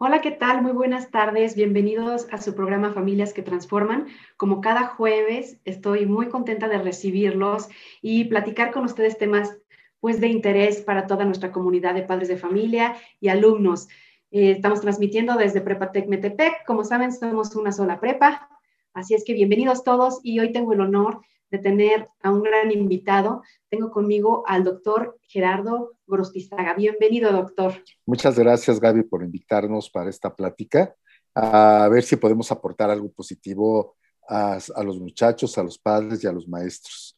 Hola, ¿qué tal? Muy buenas tardes. Bienvenidos a su programa Familias que Transforman. Como cada jueves, estoy muy contenta de recibirlos y platicar con ustedes temas pues, de interés para toda nuestra comunidad de padres de familia y alumnos. Eh, estamos transmitiendo desde Prepatec Metepec. Como saben, somos una sola prepa. Así es que bienvenidos todos y hoy tengo el honor de tener a un gran invitado. Tengo conmigo al doctor Gerardo Gorostizaga. Bienvenido, doctor. Muchas gracias, Gaby, por invitarnos para esta plática. A ver si podemos aportar algo positivo a, los muchachos, a los padres y a los maestros.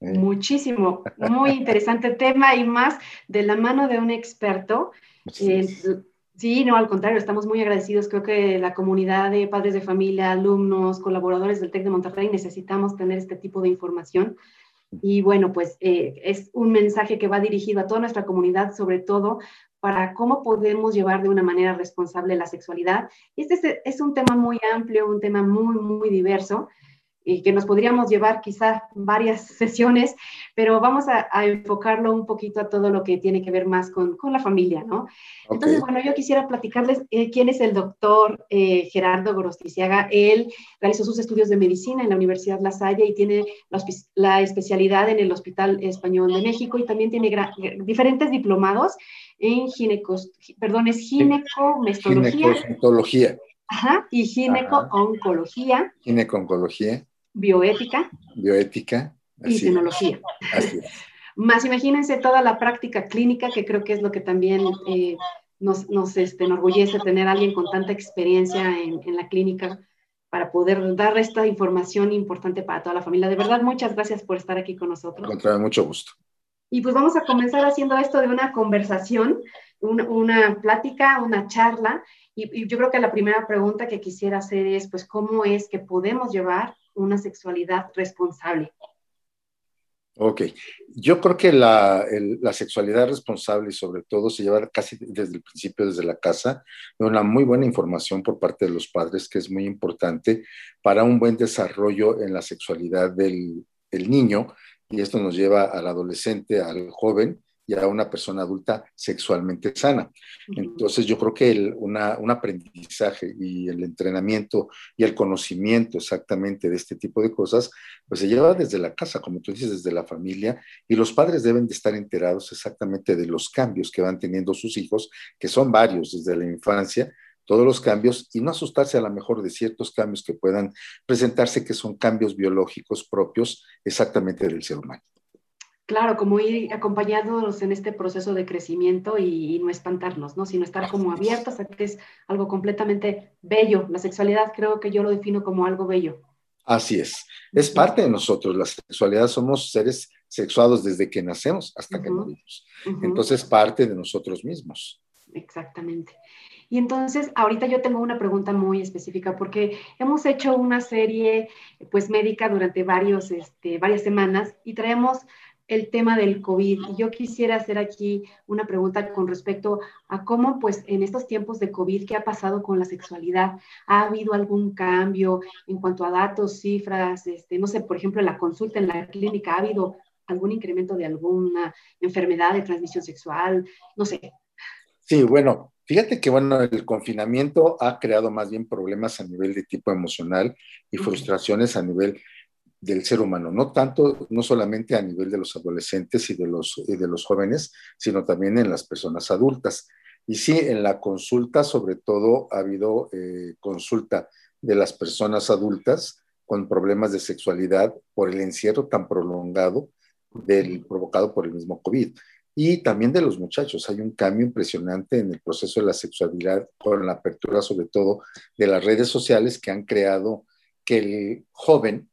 Eh. Muchísimo, muy interesante tema y más de la mano de un experto. Sí, no, al contrario, estamos muy agradecidos. Creo que la comunidad de padres de familia, alumnos, colaboradores del TEC de Monterrey necesitamos tener este tipo de información. Y bueno, pues eh, es un mensaje que va dirigido a toda nuestra comunidad, sobre todo para cómo podemos llevar de una manera responsable la sexualidad. Y este es un tema muy amplio, un tema muy, muy diverso y que nos podríamos llevar quizá varias sesiones, pero vamos a, enfocarlo un poquito a todo lo que tiene que ver más con, con la familia, ¿no? Entonces, bueno, yo quisiera platicarles eh, quién es el doctor eh, Gerardo Gorosticiaga. Él realizó sus estudios de medicina en la Universidad La Salle y tiene la, especialidad en el Hospital Español de México y también tiene diferentes diplomados en ginecos, perdón, es ginecomestología. Ginecología. Ajá, y gineco-oncología. Gineco-oncología bioética, bioética y tecnología. Más imagínense toda la práctica clínica, que creo que es lo que también eh, nos, nos este, enorgullece tener a alguien con tanta experiencia en, en, la clínica para poder dar esta información importante para toda la familia. De verdad, muchas gracias por estar aquí con nosotros. Con mucho gusto. Y pues vamos a comenzar haciendo esto de una conversación, una, una plática, una charla. Y, y, yo creo que la primera pregunta que quisiera hacer es, pues, ¿cómo es que podemos llevar una sexualidad responsable? Ok, yo creo que la, la, sexualidad responsable sobre todo se lleva casi desde el principio, desde la casa, una muy buena información por parte de los padres que es muy importante para un buen desarrollo en la sexualidad del, del niño y esto nos lleva al adolescente, al joven y a una persona adulta sexualmente sana. Entonces yo creo que un aprendizaje y el entrenamiento y el conocimiento exactamente de este tipo de cosas, pues se lleva desde la casa, como tú dices, desde la familia, y los padres deben de estar enterados exactamente de los cambios que van teniendo sus hijos, que son varios desde la infancia, todos los cambios y no asustarse a lo mejor de ciertos cambios que puedan presentarse, que son cambios biológicos propios exactamente del ser humano. Claro, como ir acompañándonos en este proceso de crecimiento y, no espantarnos, ¿no? Sino estar como abiertos a que es algo completamente bello. La sexualidad creo que yo lo defino como algo bello. Así es. Es parte de nosotros. La sexualidad somos seres sexuados desde que nacemos hasta que morimos. Entonces, parte de nosotros mismos. Exactamente. Y entonces, ahorita yo tengo una pregunta muy específica porque hemos hecho una serie, pues, médica durante varios, este, varias semanas y traemos el tema del COVID. Y yo quisiera hacer aquí una pregunta con respecto a cómo, pues, en estos tiempos de COVID, ¿qué ha pasado con la sexualidad? ¿Ha habido algún cambio en cuanto a datos, cifras? Este, no sé, por ejemplo, en la consulta en la clínica, ¿ha habido algún incremento de alguna enfermedad de transmisión sexual? No sé. Sí, bueno, fíjate que, bueno, el confinamiento ha creado más bien problemas a nivel de tipo emocional y frustraciones a nivel del ser humano, no tanto, no solamente a nivel de los adolescentes y de los, de los jóvenes, sino también en las personas adultas. Y sí, en la consulta, sobre todo, ha habido eh, consulta de las personas adultas con problemas de sexualidad por el encierro tan prolongado del, provocado por el mismo COVID. Y también de los muchachos. Hay un cambio impresionante en el proceso de la sexualidad con la apertura, sobre todo, de las redes sociales que han creado que el joven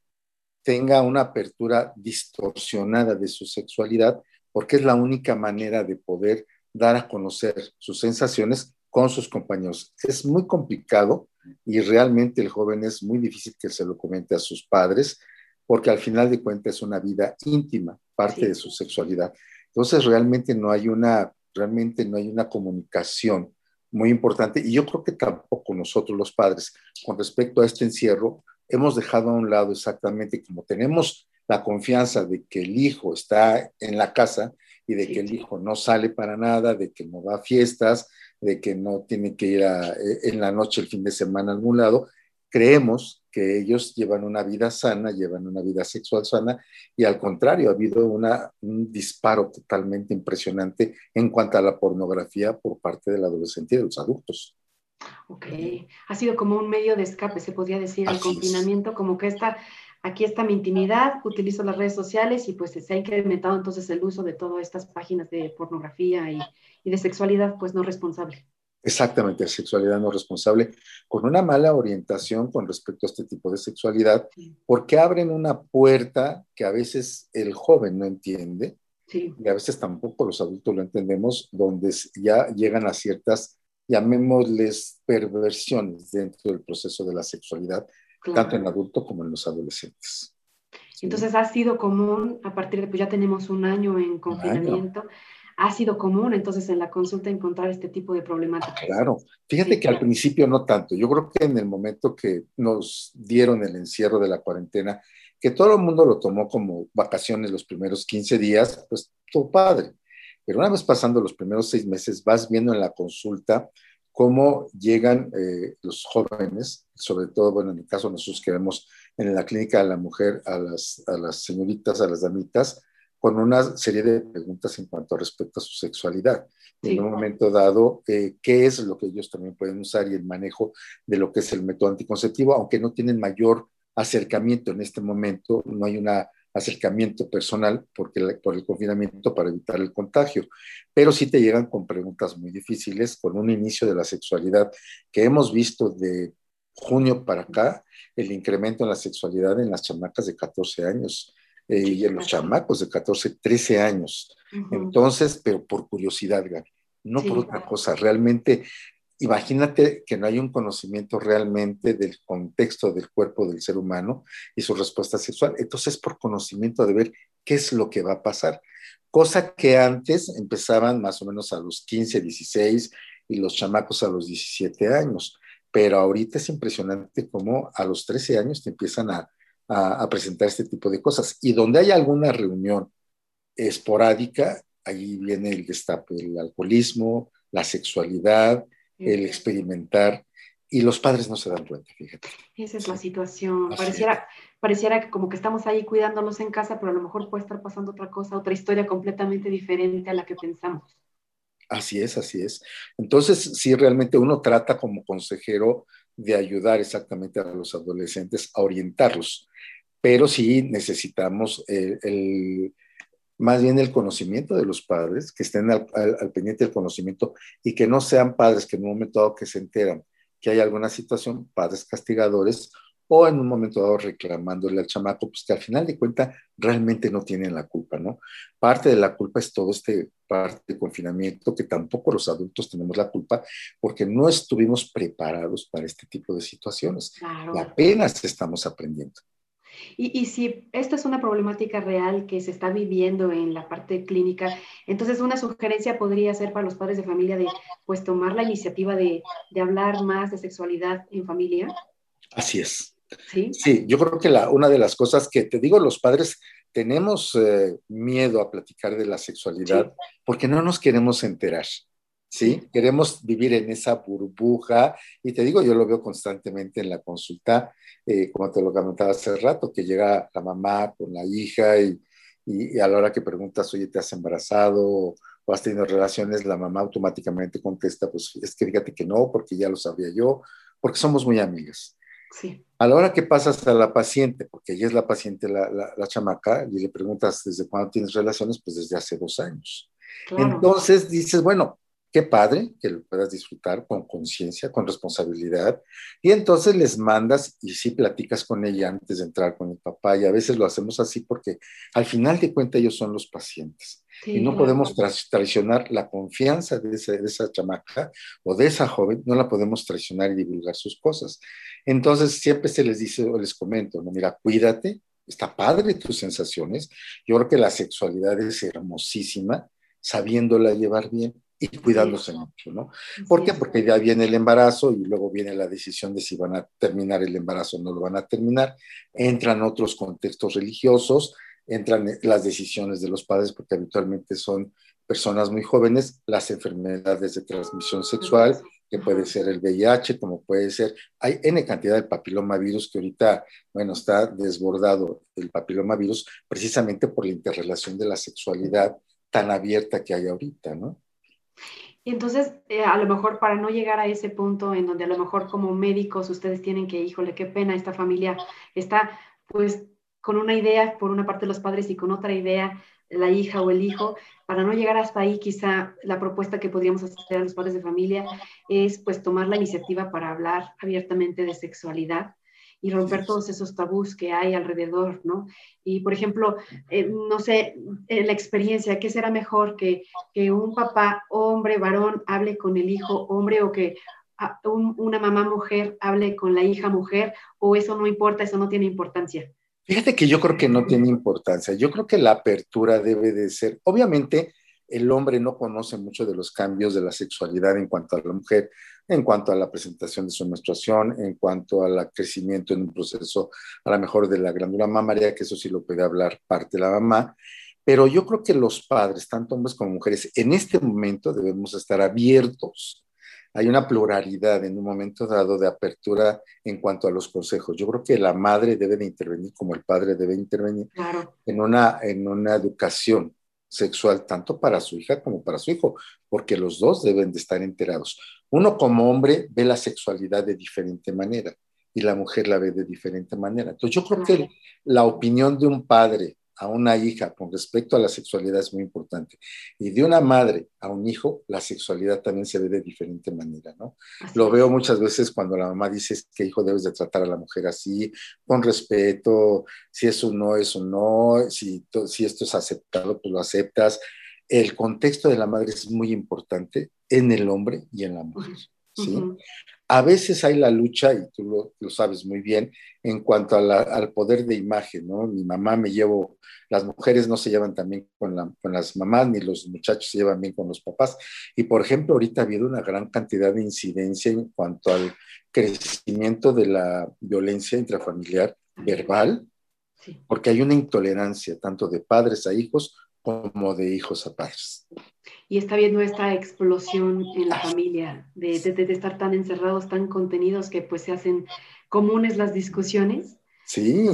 tenga una apertura distorsionada de su sexualidad, porque es la única manera de poder dar a conocer sus sensaciones con sus compañeros. Es muy complicado y realmente el joven es muy difícil que se lo comente a sus padres, porque al final de cuentas es una vida íntima, parte de su sexualidad. Entonces realmente no hay una, realmente no hay una comunicación muy importante y yo creo que tampoco nosotros los padres con respecto a este encierro hemos dejado a un lado exactamente como tenemos la confianza de que el hijo está en la casa y de que el hijo no sale para nada, de que no va a fiestas, de que no tienen que ir a, eh, en la noche, el fin de semana a algún lado. Creemos que ellos llevan una vida sana, llevan una vida sexual sana y al contrario, ha habido una, un disparo totalmente impresionante en cuanto a la pornografía por parte del adolescente y de los adultos. Ok, ha sido como un medio de escape, se podría decir, el confinamiento, como que está, aquí está mi intimidad, utilizo las redes sociales y pues se ha incrementado entonces el uso de todas estas páginas de pornografía y, y de sexualidad pues no responsable. Exactamente, sexualidad no responsable, con una mala orientación con respecto a este tipo de sexualidad, porque abren una puerta que a veces el joven no entiende, y a veces tampoco los adultos lo entendemos, donde ya llegan a ciertas llamémosles perversiones dentro del proceso de la sexualidad, tanto en adultos como en los adolescentes. Entonces ha sido común, a partir de, pues ya tenemos un año en confinamiento, ha sido común entonces en la consulta encontrar este tipo de problemáticas. claro, fíjate que al principio no tanto, yo creo que en el momento que nos dieron el encierro de la cuarentena, que todo el mundo lo tomó como vacaciones los primeros 15 días, pues todo padre. Pero una vez pasando los primeros seis meses, vas viendo en la consulta cómo llegan eh, los jóvenes, sobre todo, bueno, en el caso nosotros que vemos en la clínica de la mujer, a las, a las señoritas, a las damitas, con una serie de preguntas en cuanto a respecto a su sexualidad. En un momento dado, eh, qué es lo que ellos también pueden usar y el manejo de lo que es el método anticonceptivo, aunque no tienen mayor acercamiento en este momento, no hay una acercamiento personal porque, por el confinamiento para evitar el contagio. Pero sí te llegan con preguntas muy difíciles, con un inicio de la sexualidad que hemos visto de junio para acá, el incremento en la sexualidad en las chamacas de 14 años eh, y en los chamacos de 14, 13 años. Entonces, pero por curiosidad, no por otra cosa, realmente Imagínate que no hay un conocimiento realmente del contexto del cuerpo del ser humano y su respuesta sexual. Entonces, por conocimiento de ver qué es lo que va a pasar. Cosa que antes empezaban más o menos a los 15, 16 y los chamacos a los 17 años. Pero ahorita es impresionante cómo a los 13 años te empiezan a, a presentar este tipo de cosas. Y donde hay alguna reunión esporádica, ahí viene el destape, el alcoholismo, la sexualidad, el experimentar, y los padres no se dan cuenta, fíjate. Esa es la situación. pareciera, pareciera que como que estamos ahí cuidándolos en casa, pero a lo mejor puede estar pasando otra cosa, otra historia completamente diferente a la que pensamos. Así es, así es. Entonces, sí, realmente uno trata como consejero de ayudar exactamente a los adolescentes a orientarlos, pero sí necesitamos el más bien el conocimiento de los padres, que estén al, pendiente del conocimiento y que no sean padres que en un momento dado que se enteran que hay alguna situación, padres castigadores, o en un momento dado reclamándole al chamaco, pues que al final de cuentas realmente no tienen la culpa, ¿no? Parte de la culpa es todo este parte de confinamiento, que tampoco los adultos tenemos la culpa, porque no estuvimos preparados para este tipo de situaciones. Y apenas estamos aprendiendo. Y, si esta es una problemática real que se está viviendo en la parte clínica, entonces una sugerencia podría ser para los padres de familia de pues tomar la iniciativa de, de hablar más de sexualidad en familia. Así es. Sí, sí yo creo que la, una de las cosas que te digo, los padres tenemos eh, miedo a platicar de la sexualidad porque no nos queremos enterar. ¿Sí? Queremos vivir en esa burbuja y te digo, yo lo veo constantemente en la consulta, eh, como te lo comentaba hace rato, que llega la mamá con la hija y, y, a la hora que preguntas, oye, ¿te has embarazado o, has tenido relaciones? La mamá automáticamente contesta, pues es que fíjate que no, porque ya lo sabía yo, porque somos muy amigas. Sí. A la hora que pasas a la paciente, porque ella es la paciente, la, la, chamaca, y le preguntas desde cuándo tienes relaciones, pues desde hace dos años. Entonces dices, bueno, Qué padre que lo puedas disfrutar con conciencia, con responsabilidad. Y entonces les mandas y sí platicas con ella antes de entrar con el papá. Y a veces lo hacemos así porque al final de cuentas ellos son los pacientes. y no podemos traicionar la confianza de esa, de esa chamaca o de esa joven, no la podemos traicionar y divulgar sus cosas. Entonces siempre se les dice o les comento, no, mira, cuídate, está padre tus sensaciones. Yo creo que la sexualidad es hermosísima, sabiéndola llevar bien y cuidándose mucho, ¿no? ¿Por qué? Porque ya viene el embarazo y luego viene la decisión de si van a terminar el embarazo o no lo van a terminar. Entran otros contextos religiosos, entran las decisiones de los padres porque habitualmente son personas muy jóvenes las enfermedades de transmisión sexual, que puede ser el VIH, como puede ser, hay N cantidad de papilomavirus que ahorita, bueno, está desbordado el papilomavirus precisamente por la interrelación de la sexualidad tan abierta que hay ahorita, ¿no? Y entonces, eh, a lo mejor para no llegar a ese punto en donde a lo mejor como médicos ustedes tienen que, híjole, qué pena, esta familia está pues con una idea por una parte los padres y con otra idea la hija o el hijo, para no llegar hasta ahí, quizá la propuesta que podríamos hacer a los padres de familia es pues tomar la iniciativa para hablar abiertamente de sexualidad y romper todos esos tabús que hay alrededor, ¿no? Y, por ejemplo, eh, no sé, la experiencia, ¿qué será mejor que, que un papá, hombre, varón, hable con el hijo, hombre, o que ah, una mamá mujer hable con la hija mujer, o eso no importa, eso no tiene importancia? Fíjate que yo creo que no tiene importancia. Yo creo que la apertura debe de ser, obviamente, el hombre no conoce mucho de los cambios de la sexualidad en cuanto a la mujer, en cuanto a la presentación de su menstruación, en cuanto al crecimiento en un proceso, a lo mejor de la glándula mamaria, que eso sí lo puede hablar parte de la mamá. Pero yo creo que los padres, tanto hombres como mujeres, en este momento debemos estar abiertos hay una pluralidad en un momento dado de apertura en cuanto a los consejos. Yo creo que la madre debe de intervenir como el padre debe intervenir en, una, en una educación sexual tanto para su hija como para su hijo, porque los dos deben de estar enterados. Uno como hombre ve la sexualidad de diferente manera y la mujer la ve de diferente manera. Entonces yo creo que la opinión de un padre a una hija con respecto a la sexualidad es muy importante. Y de una madre a un hijo, la sexualidad también se ve de diferente manera, ¿no? Lo veo muchas veces cuando la mamá dice que hijo debes de tratar a la mujer así, con respeto, si eso no, eso no, si, si esto es aceptado, pues lo aceptas. El contexto de la madre es muy importante en el hombre y en la mujer. ¿sí? A veces hay la lucha, y tú lo, sabes muy bien, en cuanto al poder de imagen, ¿no? Mi mamá me llevo, las mujeres no se llevan también con, con, las mamás, ni los muchachos se llevan bien con los papás. Y por ejemplo, ahorita ha habido una gran cantidad de incidencia en cuanto al crecimiento de la violencia intrafamiliar verbal, porque hay una intolerancia tanto de padres a hijos como de hijos a padres. Y está viendo esta explosión en la familia, de, estar tan encerrados, tan contenidos que pues se hacen comunes las discusiones. Sí.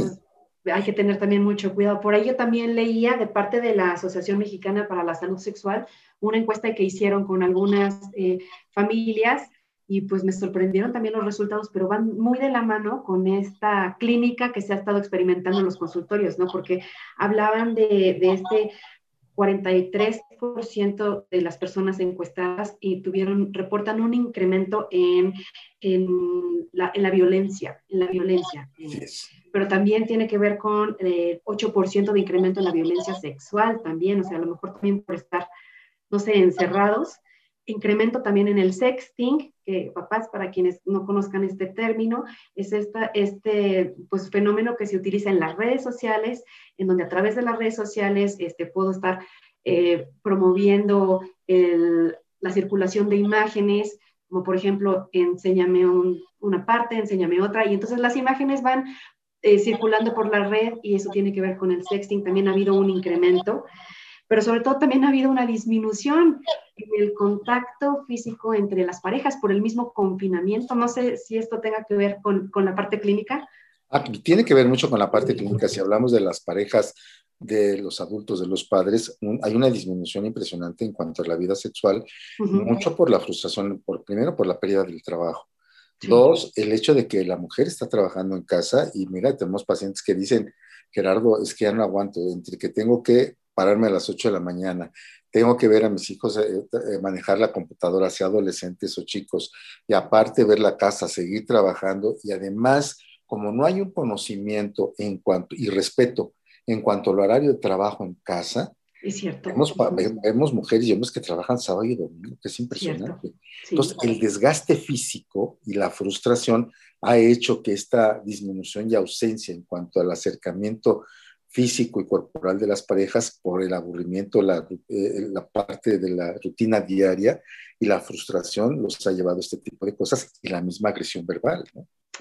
hay que tener también mucho cuidado. Por ahí yo también leía de parte de la Asociación Mexicana para la Salud Sexual una encuesta que hicieron con algunas eh, familias y pues me sorprendieron también los resultados, pero van muy de la mano con esta clínica que se ha estado experimentando en los consultorios, ¿no? Porque hablaban de, de este 43% de las personas encuestadas y tuvieron, reportan un incremento en, en, la, en la, violencia, en la violencia. Pero también tiene que ver con el 8% de incremento en la violencia sexual también, o sea, a lo mejor también por estar, no sé, encerrados incremento también en el sexting, que papás, para quienes no conozcan este término, es esta, este pues, fenómeno que se utiliza en las redes sociales, en donde a través de las redes sociales este, puedo estar eh, promoviendo la circulación de imágenes, como por ejemplo, enséñame una parte, enséñame otra, y entonces las imágenes van eh, circulando por la red y eso tiene que ver con el sexting, también ha habido un incremento pero sobre todo también ha habido una disminución en el contacto físico entre las parejas por el mismo confinamiento. No sé si esto tenga que ver con, con la parte clínica. Ah, tiene que ver mucho con la parte clínica. Si hablamos de las parejas de los adultos, de los padres, hay una disminución impresionante en cuanto a la vida sexual, mucho por la frustración, por, primero por la pérdida del trabajo. Dos, el hecho de que la mujer está trabajando en casa y mira, tenemos pacientes que dicen, Gerardo, es que ya no aguanto, entre que tengo que pararme a las 8 de la mañana, tengo que ver a mis hijos eh, eh, manejar la computadora hacia adolescentes o chicos, y aparte ver la casa, seguir trabajando, y además, como no hay un conocimiento en cuanto, y respeto en cuanto al horario de trabajo en casa, es cierto. Vemos, mujeres y hombres que trabajan sábado y domingo, que es impresionante. Entonces, el desgaste físico y la frustración ha hecho que esta disminución y ausencia en cuanto al acercamiento físico y corporal de las parejas por el aburrimiento, la, eh, la, parte de la rutina diaria y la frustración los ha llevado a este tipo de cosas y la misma agresión verbal.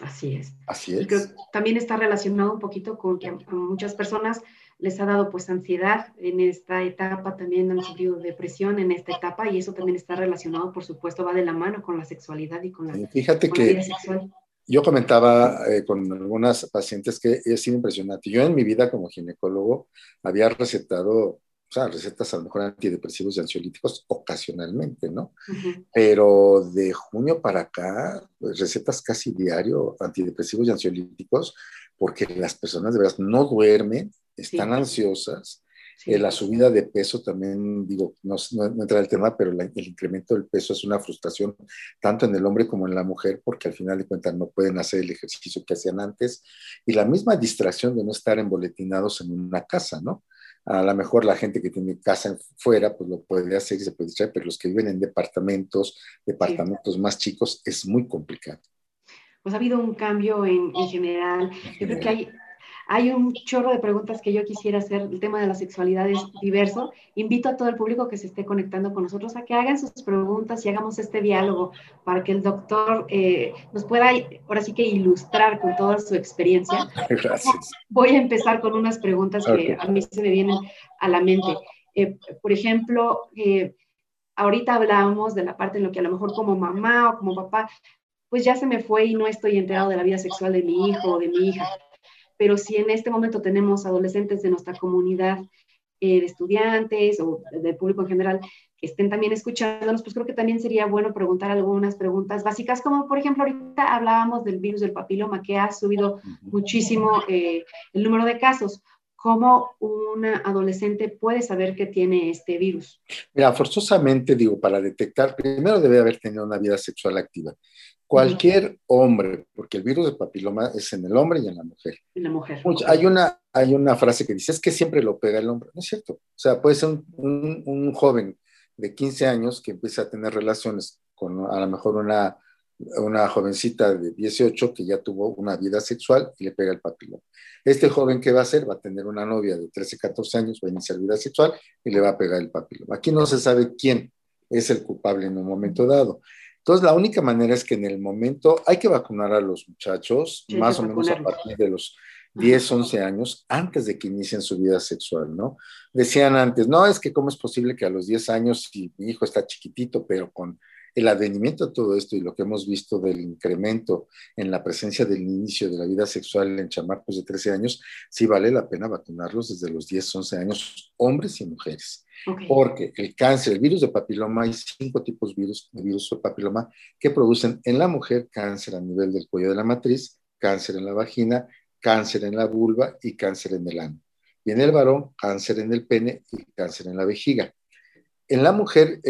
Así es. Así es. también está relacionado un poquito con que muchas personas les ha dado pues ansiedad en esta etapa, también han sufrido depresión en esta etapa y eso también está relacionado, por supuesto, va de la mano con la sexualidad y con la, Fíjate que vida sexual. Yo comentaba eh, con algunas pacientes que es impresionante. Yo en mi vida como ginecólogo había recetado o sea, recetas a lo mejor antidepresivos y ansiolíticos ocasionalmente, ¿no? Pero de junio para acá, pues, recetas casi diario antidepresivos y ansiolíticos, porque las personas de verdad no duermen, están ansiosas. Eh, la subida de peso también, digo, no, no, entra el tema, pero el incremento del peso es una frustración tanto en el hombre como en la mujer, porque al final de cuentas no pueden hacer el ejercicio que hacían antes. Y la misma distracción de no estar emboletinados en una casa, ¿no? A lo mejor la gente que tiene casa fuera, pues lo puede hacer y se puede distraer, pero los que viven en departamentos, departamentos más chicos, es muy complicado. Pues ha habido un cambio en, en general. Yo creo que hay, hay un chorro de preguntas que yo quisiera hacer. El tema de la sexualidad es diverso. Invito a todo el público que se esté conectando con nosotros a que hagan sus preguntas y hagamos este diálogo para que el doctor eh, nos pueda ahora sí que ilustrar con toda su experiencia. Gracias. Voy a empezar con unas preguntas que a mí se me vienen a la mente. Eh, por ejemplo, eh, ahorita hablábamos de la parte en lo que a lo mejor como mamá o como papá, pues ya se me fue y no estoy enterado de la vida sexual de mi hijo o de mi hija pero si en este momento tenemos adolescentes de nuestra comunidad eh, de estudiantes o del público en general que estén también escuchándonos, pues creo que también sería bueno preguntar algunas preguntas básicas, como por ejemplo ahorita hablábamos del virus del papiloma, que ha subido muchísimo eh, el número de casos. ¿Cómo un adolescente puede saber que tiene este virus? Mira, forzosamente digo, para detectar, primero debe haber tenido una vida sexual activa. Cualquier hombre, porque el virus del papiloma es en el hombre y en la mujer. En la mujer. hay, una, hay una frase que dice, es que siempre lo pega el hombre. No es cierto. O sea, puede ser un, un, joven de 15 años que empieza a tener relaciones con a lo mejor una, una jovencita de 18 que ya tuvo una vida sexual y le pega el papiloma. Este joven, ¿qué va a hacer? Va a tener una novia de 13, 14 años, va a iniciar vida sexual y le va a pegar el papiloma. Aquí no se sabe quién es el culpable en un momento dado. Entonces, la única manera es que en el momento hay que vacunar a los muchachos, más o menos a partir de los 10, 11 años, antes de que inicien su vida sexual, ¿no? Decían antes, no, es que cómo es posible que a los 10 años, si mi hijo está chiquitito, pero con el advenimiento de todo esto y lo que hemos visto del incremento en la presencia del inicio de la vida sexual en chamacos de 13 años, sí vale la pena vacunarlos desde los 10, 11 años, hombres y mujeres. Porque el cáncer, el virus de papiloma, hay cinco tipos de virus, de virus de papiloma que producen en la mujer cáncer a nivel del cuello de la matriz, cáncer en la vagina, cáncer en la vulva y cáncer en el ano. Y en el varón, cáncer en el pene y cáncer en la vejiga. En la mujer,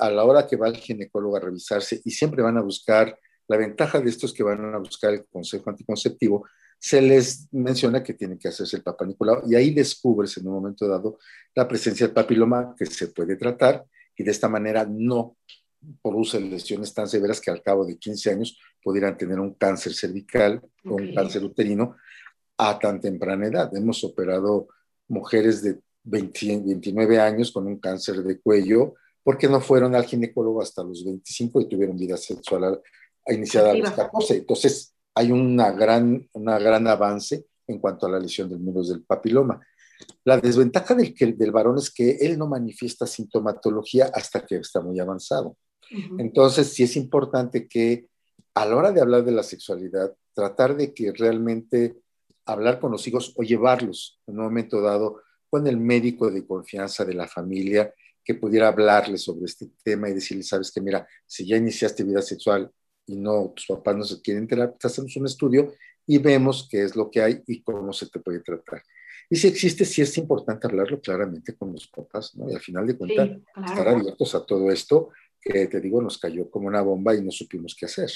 a la hora que va el ginecólogo a revisarse, y siempre van a buscar, la ventaja de estos que van a buscar el consejo anticonceptivo, se les menciona que tienen que hacerse el papá y ahí descubres en un momento dado la presencia del papiloma que se puede tratar y de esta manera no produce lesiones tan severas que al cabo de 15 años pudieran tener un cáncer cervical o un cáncer uterino a tan temprana edad. Hemos operado mujeres de 29 años con un cáncer de cuello, porque no fueron al ginecólogo hasta los 25 y tuvieron vida sexual iniciada a los 14. Entonces, hay una gran, una gran avance en cuanto a la lesión del virus del papiloma. La desventaja del, del varón es que él no manifiesta sintomatología hasta que está muy avanzado. Entonces, sí es importante que a la hora de hablar de la sexualidad, tratar de que realmente hablar con los hijos o llevarlos en un momento dado con el médico de confianza de la familia que pudiera hablarle sobre este tema y decirle, sabes que mira, si ya iniciaste vida sexual y no, tus papás no se quieren enterar, pues hacemos un estudio y vemos qué es lo que hay y cómo se te puede tratar. Y si existe, sí es importante hablarlo claramente con los papás, ¿no? Y al final de cuentas, estar abiertos a todo esto que te digo, nos cayó como una bomba y no supimos qué hacer.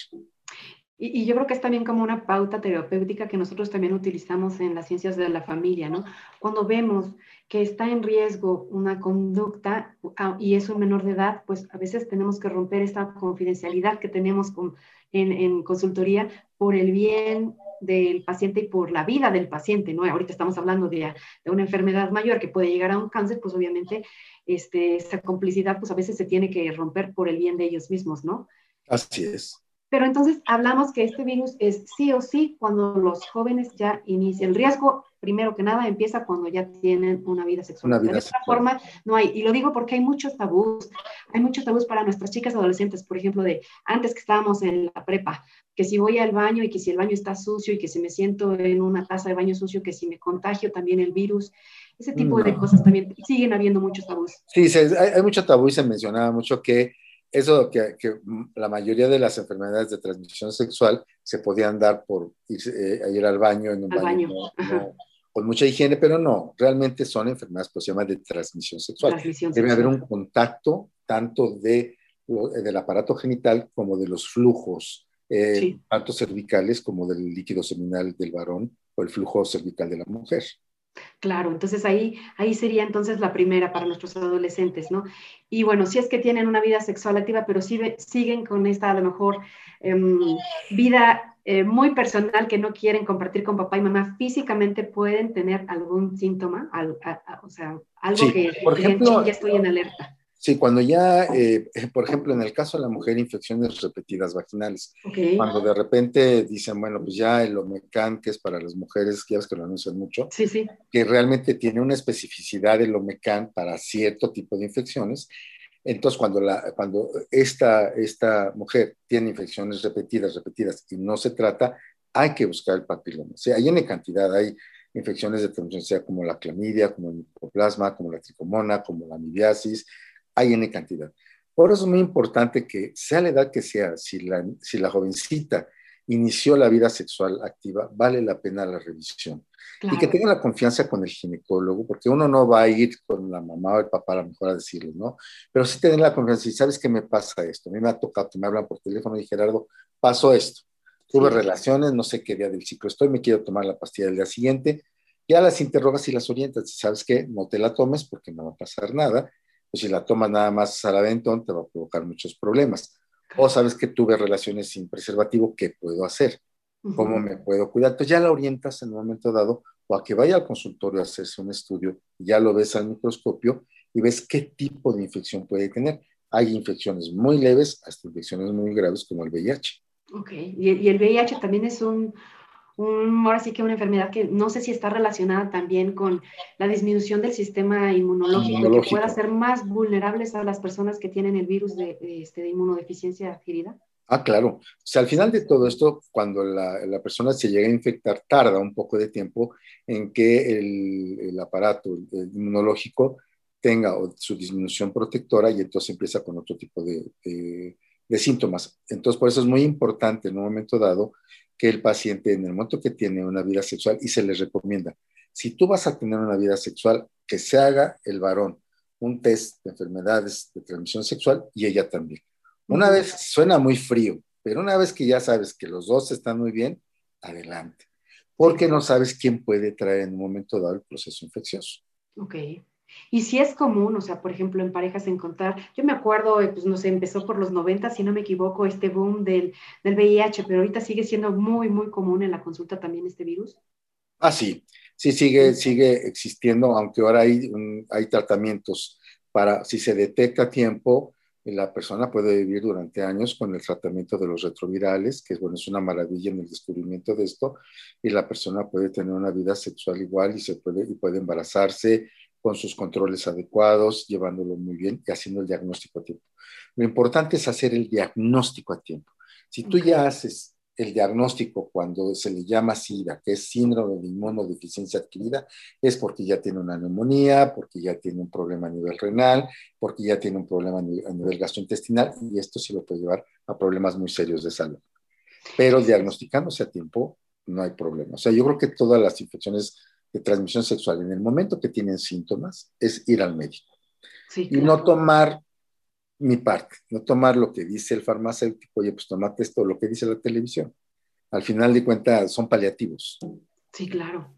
Y, yo creo que es también como una pauta terapéutica que nosotros también utilizamos en las ciencias de la familia, ¿no? Cuando vemos que está en riesgo una conducta ah, y es un menor de edad, pues a veces tenemos que romper esta confidencialidad que tenemos con, en, en, consultoría por el bien del paciente y por la vida del paciente, ¿no? Ahorita estamos hablando de, de una enfermedad mayor que puede llegar a un cáncer, pues obviamente este, esa complicidad, pues a veces se tiene que romper por el bien de ellos mismos, ¿no? Así es. Pero entonces hablamos que este virus es sí o sí cuando los jóvenes ya inician. El riesgo, primero que nada, empieza cuando ya tienen una vida sexual. de otra forma, no hay. Y lo digo porque hay muchos tabús. Hay muchos tabús para nuestras chicas adolescentes, por ejemplo, de antes que estábamos en la prepa, que si voy al baño y que si el baño está sucio y que si me siento en una taza de baño sucio, que si me contagio también el virus. Ese tipo de cosas también siguen habiendo muchos tabús. Sí, hay, hay mucho tabú y se mencionaba mucho que eso que, que, la mayoría de las enfermedades de transmisión sexual se podían dar por ir, eh, al baño en un baño, con mucha higiene, pero no, realmente son enfermedades pues se llama de transmisión sexual. Debe haber un contacto tanto de, del aparato genital como de los flujos, eh, tanto cervicales como del líquido seminal del varón o el flujo cervical de la mujer. Claro, entonces ahí, ahí sería entonces la primera para nuestros adolescentes, ¿no? Y bueno, si es que tienen una vida sexual activa, pero siguen con esta a lo mejor em, vida eh, muy personal que no quieren compartir con papá y mamá, físicamente pueden tener algún síntoma, o sea, algo que, por ejemplo, ya estoy en alerta. Sí, cuando ya, eh, por ejemplo, en el caso de la mujer, infecciones repetidas vaginales, cuando de repente dicen, bueno, pues ya el Omecan, que es para las mujeres, ya ves que lo anuncian mucho, sí, sí. que realmente tiene una especificidad el Omecan para cierto tipo de infecciones. Entonces, cuando, la, cuando esta, esta mujer tiene infecciones repetidas, repetidas y no se trata, hay que buscar el papiloma. O sea, hay en cantidad, hay infecciones de transmisión, sea como la clamidia, como el micoplasma, como la tricomona, como la amibiasis, hay N cantidad. Por eso es muy importante que, sea la edad que sea, si la, si la jovencita inició la vida sexual activa, vale la pena la revisión. Y que tenga la confianza con el ginecólogo, porque uno no va a ir con la mamá o el papá a lo mejor a decirle, ¿no? Pero sí tener la confianza y sabes que me pasa esto. A mí me ha tocado que me hablan por teléfono y Gerardo, pasó esto. Tuve relaciones, no sé qué día del ciclo estoy, me quiero tomar la pastilla del día siguiente. Ya las interrogas y las orientas. ¿Sabes qué? No te la tomes porque no va a pasar nada si la tomas nada más al aventón te va a provocar muchos problemas. O sabes que tuve relaciones sin preservativo, ¿qué puedo hacer? ¿Cómo me puedo cuidar? Entonces ya la orientas en un momento dado o a que vaya al consultorio a hacerse un estudio, ya lo ves al microscopio y ves qué tipo de infección puede tener. Hay infecciones muy leves hasta infecciones muy graves como el VIH. Ok, y, el VIH también es un, ahora sí que una enfermedad que no sé si está relacionada también con la disminución del sistema inmunológico, y que pueda ser más vulnerables a las personas que tienen el virus de, este, de inmunodeficiencia adquirida. Ah, claro. O sea, al final de todo esto, cuando la, la, persona se llega a infectar, tarda un poco de tiempo en que el, el aparato inmunológico tenga su disminución protectora y entonces empieza con otro tipo de, de, de, síntomas. Entonces, por eso es muy importante en un momento dado que el paciente en el momento que tiene una vida sexual y se le recomienda, si tú vas a tener una vida sexual, que se haga el varón un test de enfermedades de transmisión sexual y ella también. Una vez suena muy frío, pero una vez que ya sabes que los dos están muy bien, adelante. Porque no sabes quién puede traer en un momento dado el proceso infeccioso. Ok. Y si es común, o sea, por ejemplo, en parejas encontrar, yo me acuerdo, eh, pues no sé, empezó por los 90, si no me equivoco, este boom del, del VIH, pero ahorita sigue siendo muy, muy común en la consulta también este virus. Ah, sí, sí sigue, sigue existiendo, aunque ahora hay, hay tratamientos para, si se detecta a tiempo, la persona puede vivir durante años con el tratamiento de los retrovirales, que bueno, es una maravilla en el descubrimiento de esto, y la persona puede tener una vida sexual igual y, se puede, y puede embarazarse con sus controles adecuados, llevándolo muy bien y haciendo el diagnóstico a tiempo. Lo importante es hacer el diagnóstico a tiempo. Si tú ya haces el diagnóstico cuando se le llama SIDA, que es síndrome de inmunodeficiencia adquirida, es porque ya tiene una neumonía, porque ya tiene un problema a nivel renal, porque ya tiene un problema a nivel, gastrointestinal y esto sí lo puede llevar a problemas muy serios de salud. Pero diagnosticándose a tiempo, no hay problema. O sea, yo creo que todas las infecciones de transmisión sexual en el momento que tienen síntomas es ir al médico. y no tomar mi parte, no tomar lo que dice el farmacéutico, oye, pues tomate esto, lo que dice la televisión. Al final de cuentas son paliativos. Sí, claro.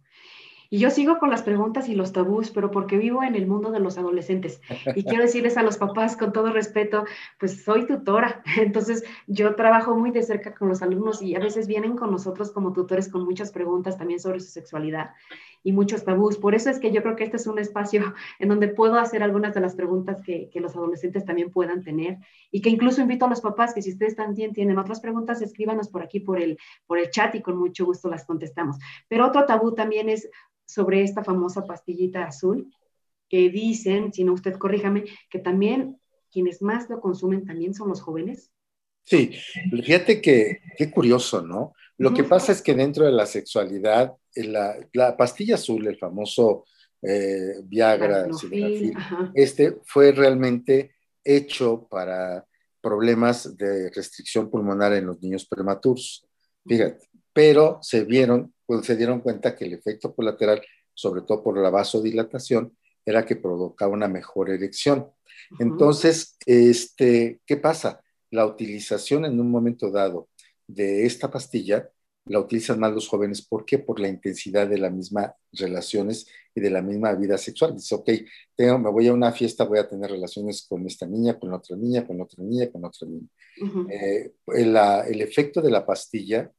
Y yo sigo con las preguntas y los tabús, pero porque vivo en el mundo de los adolescentes. Y quiero decirles a los papás con todo respeto, pues soy tutora. Entonces yo trabajo muy de cerca con los alumnos y a veces vienen con nosotros como tutores con muchas preguntas también sobre su sexualidad y muchos tabús. Por eso es que yo creo que este es un espacio en donde puedo hacer algunas de las preguntas que, que los adolescentes también puedan tener y que incluso invito a los papás que si ustedes también tienen otras preguntas, escríbanos por aquí por el, por el chat y con mucho gusto las contestamos. Pero otro tabú también es sobre esta famosa pastillita azul, que dicen, si no usted corríjame, que también quienes más lo consumen también son los jóvenes. Sí, fíjate que qué curioso, ¿no? Lo que pasa es que dentro de la sexualidad, la, la pastilla azul, el famoso eh, Viagra, este fue realmente hecho para problemas de restricción pulmonar en los niños prematuros. Fíjate, pero se vieron pues se dieron cuenta que el efecto colateral, sobre todo por la vasodilatación, era que provocaba una mejor erección. Entonces, este, ¿qué pasa? La utilización en un momento dado de esta pastilla la utilizan más los jóvenes. ¿Por qué? Por la intensidad de las mismas relaciones y de la misma vida sexual. Dice, ok, tengo, me voy a una fiesta, voy a tener relaciones con esta niña, con otra niña, con otra niña, con otra niña. Eh, el, efecto de la pastilla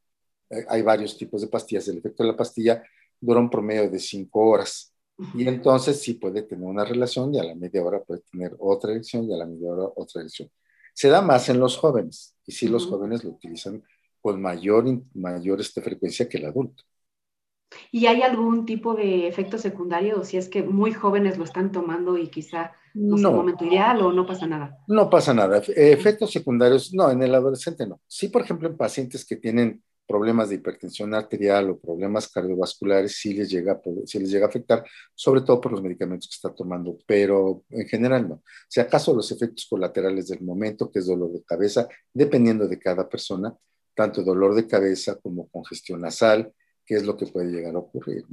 hay varios tipos de pastillas. El efecto de la pastilla dura un promedio de cinco horas. Y entonces sí puede tener una relación y a la media hora puede tener otra elección y a la media hora otra elección. Se da más en los jóvenes y sí los jóvenes lo utilizan con mayor, mayor este, frecuencia que el adulto. ¿Y hay algún tipo de efecto secundario o si es que muy jóvenes lo están tomando y quizá no, es el momento ideal o no pasa nada? No pasa nada. Efectos secundarios, no, en el adolescente no. Sí, por ejemplo, en pacientes que tienen problemas de hipertensión arterial o problemas cardiovasculares sí les llega, sí les llega a afectar, sobre todo por los medicamentos que está tomando, pero en general no. Si acaso los efectos colaterales del momento, que es dolor de cabeza, dependiendo de cada persona, tanto dolor de cabeza como congestión nasal, que es lo que puede llegar a ocurrir.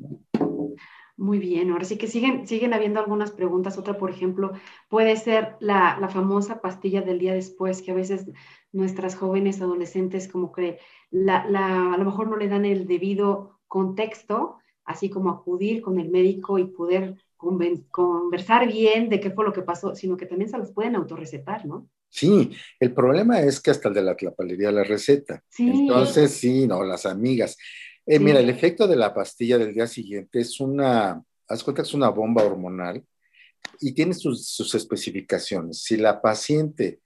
Muy bien, ahora sí que siguen, siguen habiendo algunas preguntas. Otra, por ejemplo, puede ser la, la famosa pastilla del día después, que a veces nuestras jóvenes adolescentes como que la, a lo mejor no le dan el debido contexto, así como acudir con el médico y poder conversar bien de qué fue lo que pasó, sino que también se las pueden autorrecetar, ¿no? Sí, el problema es que hasta el de la tlapalería la receta. Entonces, sí, no, las amigas. Eh, mira, el efecto de la pastilla del día siguiente es una, haz cuenta que es una bomba hormonal y tiene sus, sus especificaciones. Si la paciente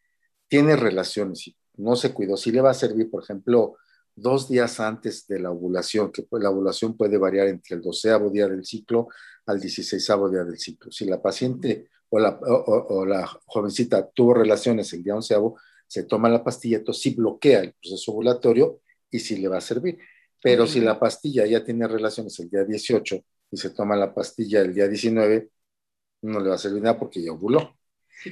tiene relaciones y no se cuidó, si le va a servir, por ejemplo, dos días antes de la ovulación, que la ovulación puede variar entre el doceavo día del ciclo al dieciséisavo día del ciclo. Si la paciente o la, o, la jovencita tuvo relaciones el día onceavo, se toma la pastilla, entonces sí bloquea el proceso ovulatorio y sí le va a servir. Pero si la pastilla ya tiene relaciones el día 18 y se toma la pastilla el día 19, no le va a servir nada porque ya ovuló.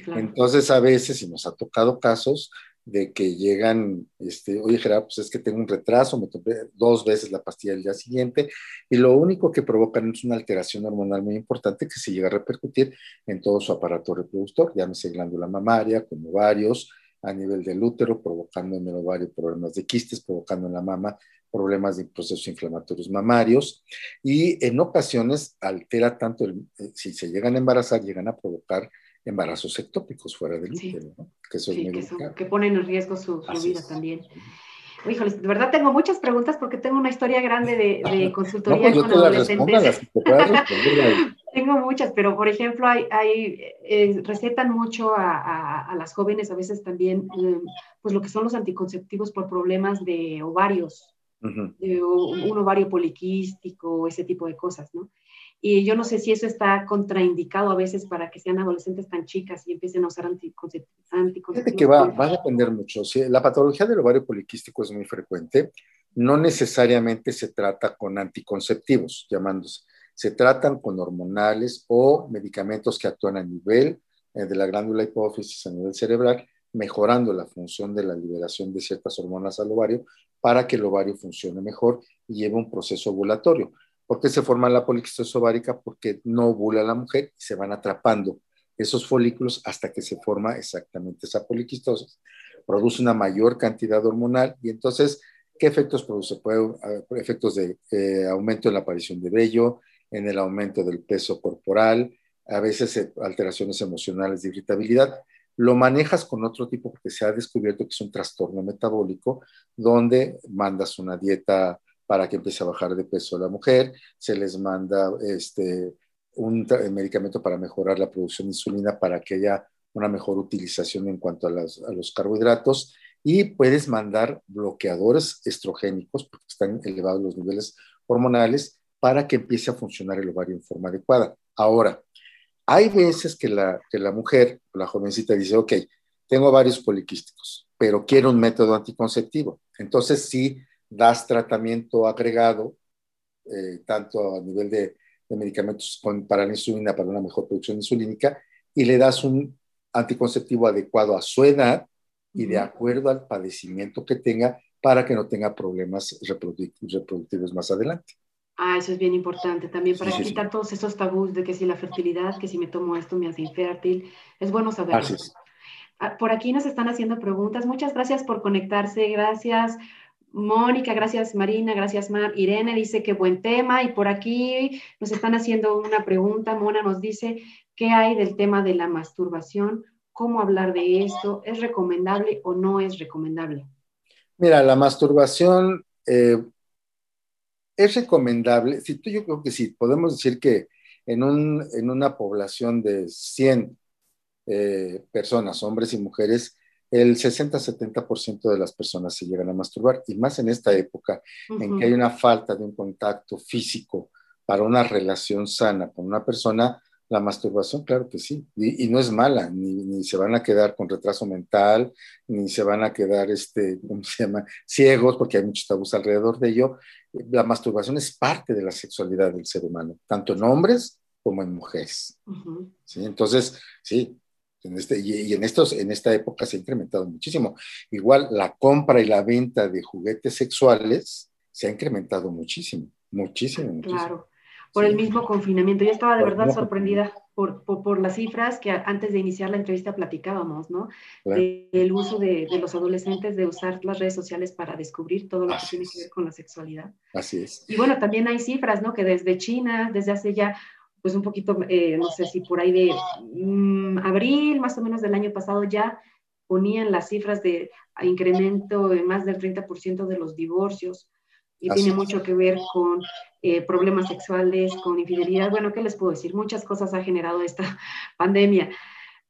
Entonces, a veces, si nos ha tocado casos, de que llegan, este, oye Gerardo, pues es que tengo un retraso, me tomé dos veces la pastilla el día siguiente, y lo único que provocan es una alteración hormonal muy importante que se llega a repercutir en todo su aparato reproductor, llámese glándula mamaria, como varios, a nivel del útero, provocando en el ovario problemas de quistes, provocando en la mama problemas de procesos inflamatorios mamarios, y en ocasiones altera tanto, el, eh, si se llegan a embarazar, llegan a provocar embarazos ectópicos fuera del útero, ¿no? que, sí, que, ponen en riesgo su, vida también. Híjole, de verdad tengo muchas preguntas porque tengo una historia grande de, consultoría pues con adolescentes. tengo muchas, pero por ejemplo, hay, hay eh, recetan mucho a, a, las jóvenes a veces también, eh, pues lo que son los anticonceptivos por problemas de ovarios, de un ovario poliquístico, ese tipo de cosas, ¿no? Y yo no sé si eso está contraindicado a veces para que sean adolescentes tan chicas y empiecen a usar anticonceptivos. Fíjate que va, va, a depender mucho. La patología del ovario poliquístico es muy frecuente. No necesariamente se trata con anticonceptivos, llamándose. Se tratan con hormonales o medicamentos que actúan a nivel eh, de la glándula hipófisis, a nivel cerebral, mejorando la función de la liberación de ciertas hormonas al ovario para que el ovario funcione mejor y lleve un proceso ovulatorio. ¿Por qué se forma la poliquistosis ovárica? Porque no ovula la mujer y se van atrapando esos folículos hasta que se forma exactamente esa poliquistosis. Produce una mayor cantidad hormonal y entonces, ¿qué efectos produce? Puede, efectos de eh, aumento en la aparición de vello, en el aumento del peso corporal, a veces eh, alteraciones emocionales de irritabilidad. Lo manejas con otro tipo porque se ha descubierto que es un trastorno metabólico donde mandas una dieta para que empiece a bajar de peso la mujer, se les manda este, un medicamento para mejorar la producción de insulina para que haya una mejor utilización en cuanto a, a los carbohidratos y puedes mandar bloqueadores estrogénicos porque están elevados los niveles hormonales para que empiece a funcionar el ovario en forma adecuada. Ahora, hay veces que la, que la mujer, la jovencita dice, ok, tengo varios poliquísticos, pero quiero un método anticonceptivo. Entonces sí das tratamiento agregado, eh, tanto a nivel de, medicamentos para la insulina, para una mejor producción insulínica, y le das un anticonceptivo adecuado a su edad y de acuerdo al padecimiento que tenga para que no tenga problemas reproductivos más adelante. Ah, eso es bien importante también para quitar todos esos tabús de que si la fertilidad, que si me tomo esto me hace infértil. Es bueno saberlo. Ah, por aquí nos están haciendo preguntas. Muchas gracias por conectarse. Gracias, Mónica. Gracias, Marina. Gracias, Mar. Irene dice que buen tema. Y por aquí nos están haciendo una pregunta. Mona nos dice, ¿qué hay del tema de la masturbación? ¿Cómo hablar de esto? ¿Es recomendable o no es recomendable? Mira, la masturbación eh, es recomendable, si tú, yo creo que sí, podemos decir que en, un, en una población de 100 eh, personas, hombres y mujeres, el 60-70% de las personas se llegan a masturbar, y más en esta época en que hay una falta de un contacto físico para una relación sana con una persona, la masturbación, claro que sí, y, no es mala, ni, se van a quedar con retraso mental, ni se van a quedar, este, ¿cómo se llama?, ciegos, porque hay muchos tabús alrededor de ello. La masturbación es parte de la sexualidad del ser humano, tanto en hombres como en mujeres. ¿sí? Entonces, sí, en este, y, en, estos, en esta época se ha incrementado muchísimo. Igual la compra y la venta de juguetes sexuales se ha incrementado muchísimo, muchísimo. muchísimo. Claro por el mismo confinamiento. Yo estaba de verdad sorprendida por, por, las cifras que antes de iniciar la entrevista platicábamos, ¿no? Uso de, de, los adolescentes de usar las redes sociales para descubrir todo lo que tiene que ver con la sexualidad. Así es. Y bueno, también hay cifras, ¿no? Que desde China, desde hace ya, pues un poquito, eh, no sé si por ahí de mm, abril más o menos del año pasado ya ponían las cifras de incremento de más del 30% de los divorcios y tiene mucho que ver con eh, problemas sexuales, con infidelidad. Bueno, ¿qué les puedo decir? Muchas cosas ha generado esta pandemia,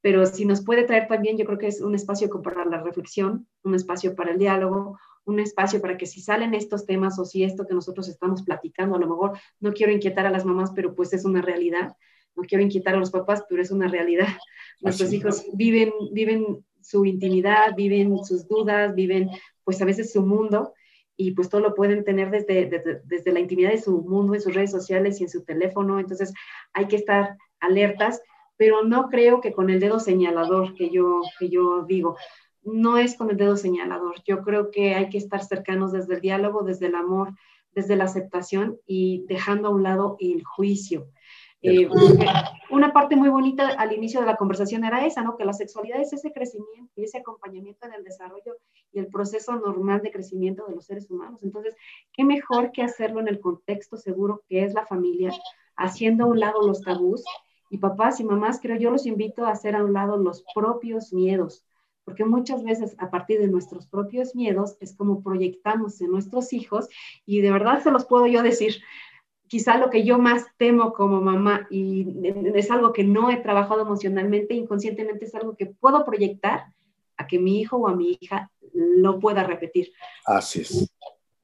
pero si nos puede traer también, yo creo que es un espacio para la reflexión, un espacio para el diálogo, un espacio para que si salen estos temas o si esto que nosotros estamos platicando, a lo mejor no quiero inquietar a las mamás, pero pues es una realidad, no quiero inquietar a los papás, pero es una realidad. Nuestros hijos viven, viven su intimidad, viven sus dudas, viven pues a veces su mundo y pues todo lo pueden tener desde, desde, la intimidad de su mundo, en sus redes sociales y en su teléfono. Entonces hay que estar alertas, pero no creo que con el dedo señalador que yo, que yo digo, no es con el dedo señalador. Yo creo que hay que estar cercanos desde el diálogo, desde el amor, desde la aceptación y dejando a un lado el juicio. Eh, una parte muy bonita al inicio de la conversación era esa, ¿no? Que la sexualidad es ese crecimiento y ese acompañamiento en el desarrollo y el proceso normal de crecimiento de los seres humanos. Entonces, ¿qué mejor que hacerlo en el contexto seguro que es la familia, haciendo a un lado los tabús? Y papás y mamás, creo yo los invito a hacer a un lado los propios miedos, porque muchas veces a partir de nuestros propios miedos es como proyectamos en nuestros hijos y de verdad se los puedo yo decir, quizá lo que yo más temo como mamá y es algo que no he trabajado emocionalmente, inconscientemente es algo que puedo proyectar a que mi hijo o a mi hija lo pueda repetir. Así es.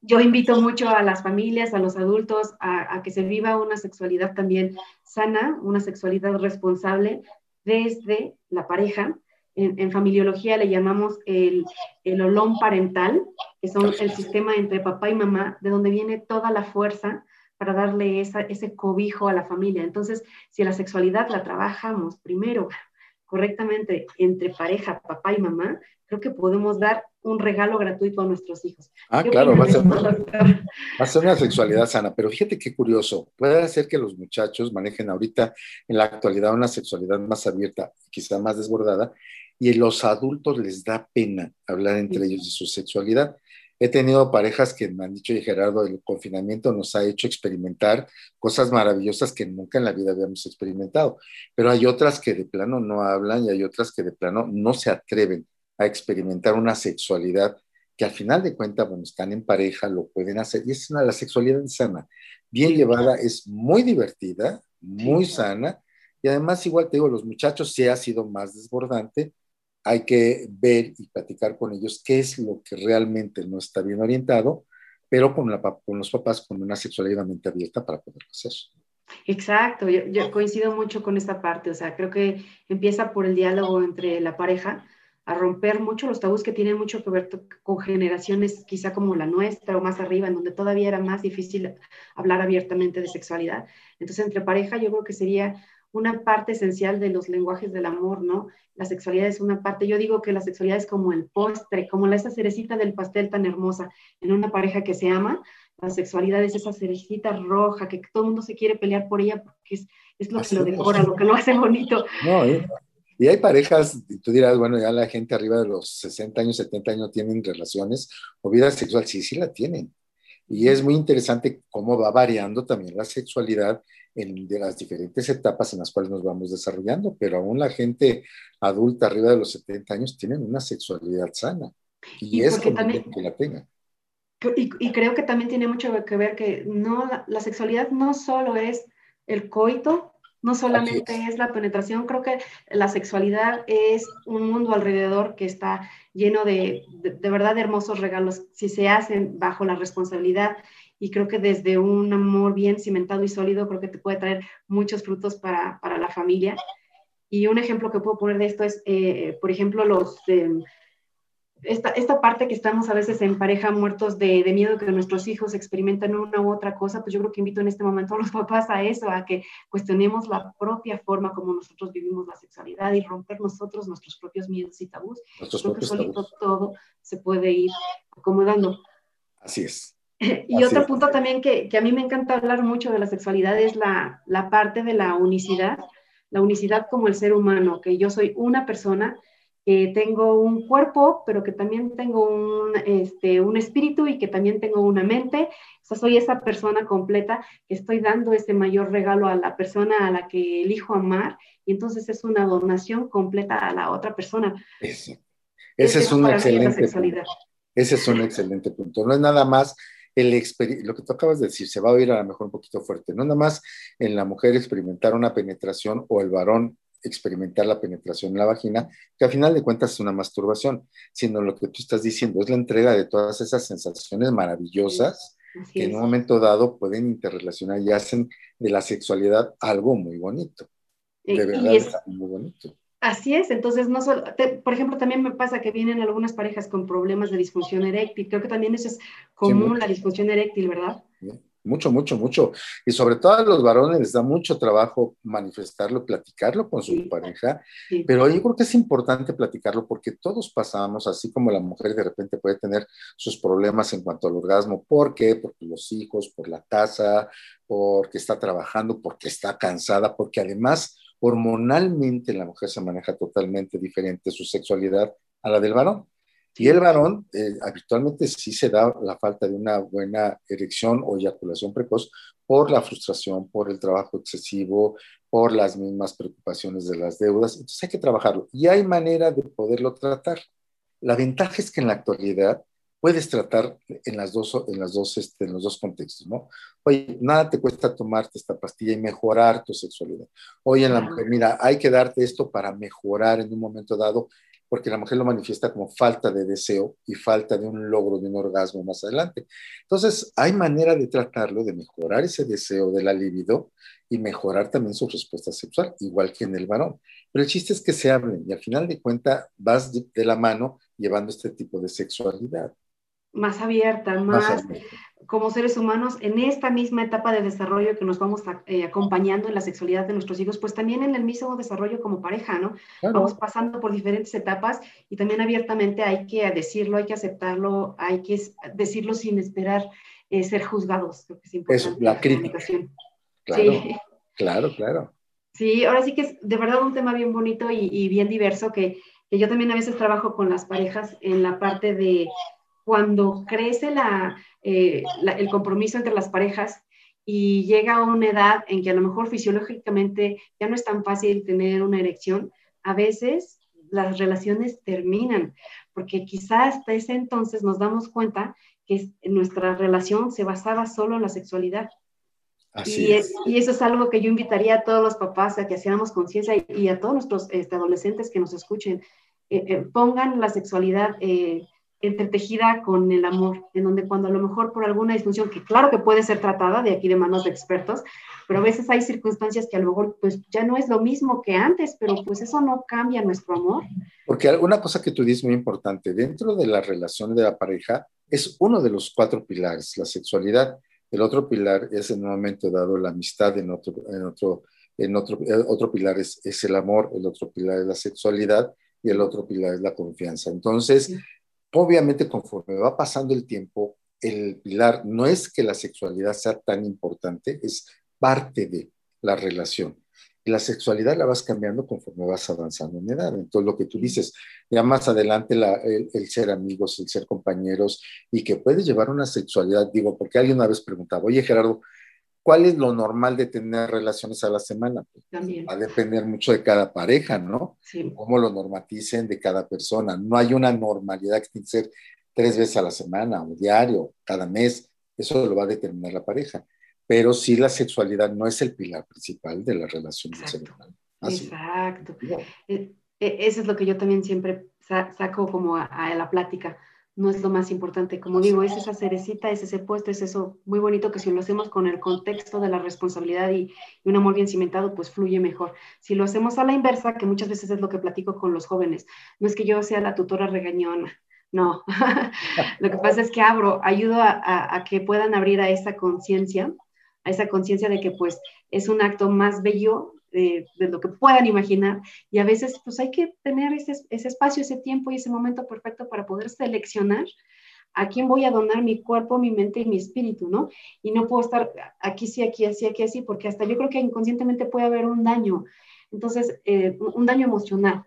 Yo invito mucho a las familias, a los adultos, a, que se viva una sexualidad también sana, una sexualidad responsable desde la pareja. En, en familiología le llamamos el, el olón parental, que son el sistema entre papá y mamá, de donde viene toda la fuerza para darle ese cobijo a la familia. Entonces, si la sexualidad la trabajamos primero correctamente entre pareja, papá y mamá, creo que podemos dar un regalo gratuito a nuestros hijos. Ah, claro, va a, ser, va a, ser, una sexualidad sana, pero fíjate qué curioso, puede ser que los muchachos manejen ahorita en la actualidad una sexualidad más abierta, quizá más desbordada, y los adultos les da pena hablar entre ellos de su sexualidad. He tenido parejas que me han dicho, y Gerardo, el confinamiento nos ha hecho experimentar cosas maravillosas que nunca en la vida habíamos experimentado, pero hay otras que de plano no hablan y hay otras que de plano no se atreven a experimentar una sexualidad que al final de cuentas, bueno, están en pareja, lo pueden hacer, y es una, la sexualidad sana, bien llevada, es muy divertida, muy sana, y además, igual te digo, los muchachos sí ha sido más desbordante, hay que ver y platicar con ellos qué es lo que realmente no está bien orientado, pero con, la, con los papás con una sexualidad mente abierta para poder hacer. Exacto, yo, yo, coincido mucho con esta parte, o sea, creo que empieza por el diálogo entre la pareja, a romper mucho los tabús que tienen mucho que ver con generaciones quizá como la nuestra o más arriba, en donde todavía era más difícil hablar abiertamente de sexualidad. Entonces, entre pareja yo creo que sería una parte esencial de los lenguajes del amor, ¿no? La sexualidad es una parte, yo digo que la sexualidad es como el postre, como esa cerecita del pastel tan hermosa en una pareja que se ama, la sexualidad es esa cerecita roja que todo el mundo se quiere pelear por ella porque es, es lo que lo decora, lo que lo hace bonito. No, ¿eh? Y hay parejas, y tú dirás, bueno, ya la gente arriba de los 60 años, 70 años tienen relaciones o vida sexual, sí, sí la tienen. Y es muy interesante cómo va variando también la sexualidad en de las diferentes etapas en las cuales nos vamos desarrollando, pero aún la gente adulta arriba de los 70 años tienen una sexualidad sana y, es que la tenga. Y, y, creo que también tiene mucho que ver que no, la, la sexualidad no solo es el coito, no solamente es. la penetración, creo que la sexualidad es un mundo alrededor que está lleno de, de, verdad de hermosos regalos si se hacen bajo la responsabilidad y creo que desde un amor bien cimentado y sólido, creo que te puede traer muchos frutos para, para la familia. Y un ejemplo que puedo poner de esto es, eh, por ejemplo, los... Eh, esta, esta, parte que estamos a veces en pareja muertos de, de, miedo que nuestros hijos experimentan una u otra cosa, pues yo creo que invito en este momento a los papás a eso, a que cuestionemos la propia forma como nosotros vivimos la sexualidad y romper nosotros nuestros propios miedos y tabús. Nuestros creo que solito tabús. todo se puede ir acomodando. Así es. Y Así otro es. punto también que, que, a mí me encanta hablar mucho de la sexualidad es la, la parte de la unicidad, la unicidad como el ser humano, que yo soy una persona que tengo un cuerpo, pero que también tengo un, este, un espíritu y que también tengo una mente. O sea, soy esa persona completa que estoy dando ese mayor regalo a la persona a la que elijo amar y entonces es una donación completa a la otra persona. Ese, ese es, es un excelente punto. Ese es un excelente punto. No es nada más el lo que tú acabas de decir, se va a oír a lo mejor un poquito fuerte, no nada más en la mujer experimentar una penetración o el varón experimentar la penetración en la vagina, que al final de cuentas es una masturbación, sino lo que tú estás diciendo es la entrega de todas esas sensaciones maravillosas sí, que en un momento dado pueden interrelacionar y hacen de la sexualidad algo muy bonito. De verdad es, muy bonito. Así es, entonces no solo, te, por ejemplo, también me pasa que vienen algunas parejas con problemas de disfunción eréctil, creo que también eso es común, sí, la disfunción eréctil, ¿verdad? Mucho, mucho, mucho. Y sobre todo a los varones les da mucho trabajo manifestarlo, platicarlo con su sí, pareja, sí. pero yo creo que es importante platicarlo porque todos pasamos, así como la mujer de repente puede tener sus problemas en cuanto al orgasmo. ¿Por qué? Porque los hijos, por la casa, porque está trabajando, porque está cansada, porque además hormonalmente la mujer se maneja totalmente diferente su sexualidad a la del varón. Y el varón, eh, habitualmente sí se da la falta de una buena erección o eyaculación precoz por la frustración, por el trabajo excesivo, por las mismas preocupaciones de las deudas. Entonces hay que trabajarlo. Y hay manera de poderlo tratar. La ventaja es que en la actualidad puedes tratar en, las dos, en, las dos, este, en los dos contextos, ¿no? Oye, nada te cuesta tomarte esta pastilla y mejorar tu sexualidad. Oye, en la mujer, mira, hay que darte esto para mejorar en un momento dado porque la mujer lo manifiesta como falta de deseo y falta de un logro de un orgasmo más adelante. Entonces, hay manera de tratarlo, de mejorar ese deseo de la libido y mejorar también su respuesta sexual, igual que en el varón. Pero el chiste es que se hablen y al final de cuentas vas de, de la mano llevando este tipo de sexualidad más abierta, más, más abierta. Como seres humanos en esta misma etapa de desarrollo que nos vamos a, eh, acompañando en la sexualidad de nuestros hijos, pues también en el mismo desarrollo como pareja, ¿no? Claro. Vamos pasando por diferentes etapas y también abiertamente hay que decirlo, hay que aceptarlo, hay que decirlo sin esperar eh, ser juzgados. Creo que es importante. La crítica. Claro, sí. claro, claro. Sí, ahora sí que es de verdad un tema bien bonito y, y bien diverso que, que yo también a veces trabajo con las parejas en la parte de cuando crece eh, el compromiso entre las parejas y llega a una edad en que a lo mejor fisiológicamente ya no es tan fácil tener una erección, a veces las relaciones terminan, porque quizás hasta ese entonces nos damos cuenta que nuestra relación se basaba solo en la sexualidad. y, y, eso es algo que yo invitaría a todos los papás a que hiciéramos conciencia y, a todos nuestros este, adolescentes que nos escuchen, eh, eh, pongan la sexualidad eh, entretejida con el amor, en donde cuando a lo mejor por alguna disfunción, que claro que puede ser tratada de aquí de manos de expertos, pero a veces hay circunstancias que a lo mejor pues ya no es lo mismo que antes, pero pues eso no cambia nuestro amor. Porque una cosa que tú dices muy importante, dentro de la relación de la pareja es uno de los cuatro pilares, la sexualidad. El otro pilar es en un momento dado la amistad, en otro, en otro, en otro, otro pilar es, es el amor, el otro pilar es la sexualidad y el otro pilar es la confianza. Entonces, obviamente conforme va pasando el tiempo, el pilar no es que la sexualidad sea tan importante, es parte de la relación. Y la sexualidad la vas cambiando conforme vas avanzando en edad. Entonces, lo que tú dices, ya más adelante el, el, ser amigos, el ser compañeros, y que puedes llevar una sexualidad, digo, porque alguien una vez preguntaba, oye Gerardo, ¿Cuál es lo normal de tener relaciones a la semana? También. Va a depender mucho de cada pareja, ¿no? Sí. Cómo lo normaticen de cada persona. No hay una normalidad que tiene que ser tres veces a la semana o diario, cada mes. Eso lo va a determinar la pareja. Pero sí la sexualidad no es el pilar principal de la relación sexual. Exacto. E, e, eso es lo que yo también siempre saco como a la plática no es lo más importante. Como digo, es esa cerecita, es ese puesto, es eso muy bonito que si lo hacemos con el contexto de la responsabilidad y, un amor bien cimentado, pues fluye mejor. Si lo hacemos a la inversa, que muchas veces es lo que platico con los jóvenes, no es que yo sea la tutora regañona, no. lo que pasa es que abro, ayudo a, a que puedan abrir a esa conciencia, a esa conciencia de que pues es un acto más bello de, lo que puedan imaginar. Y a veces, pues hay que tener ese, ese, espacio, ese tiempo y ese momento perfecto para poder seleccionar a quién voy a donar mi cuerpo, mi mente y mi espíritu, ¿no? Y no puedo estar aquí sí, aquí así, aquí así, porque hasta yo creo que inconscientemente puede haber un daño. Entonces, eh, un daño emocional.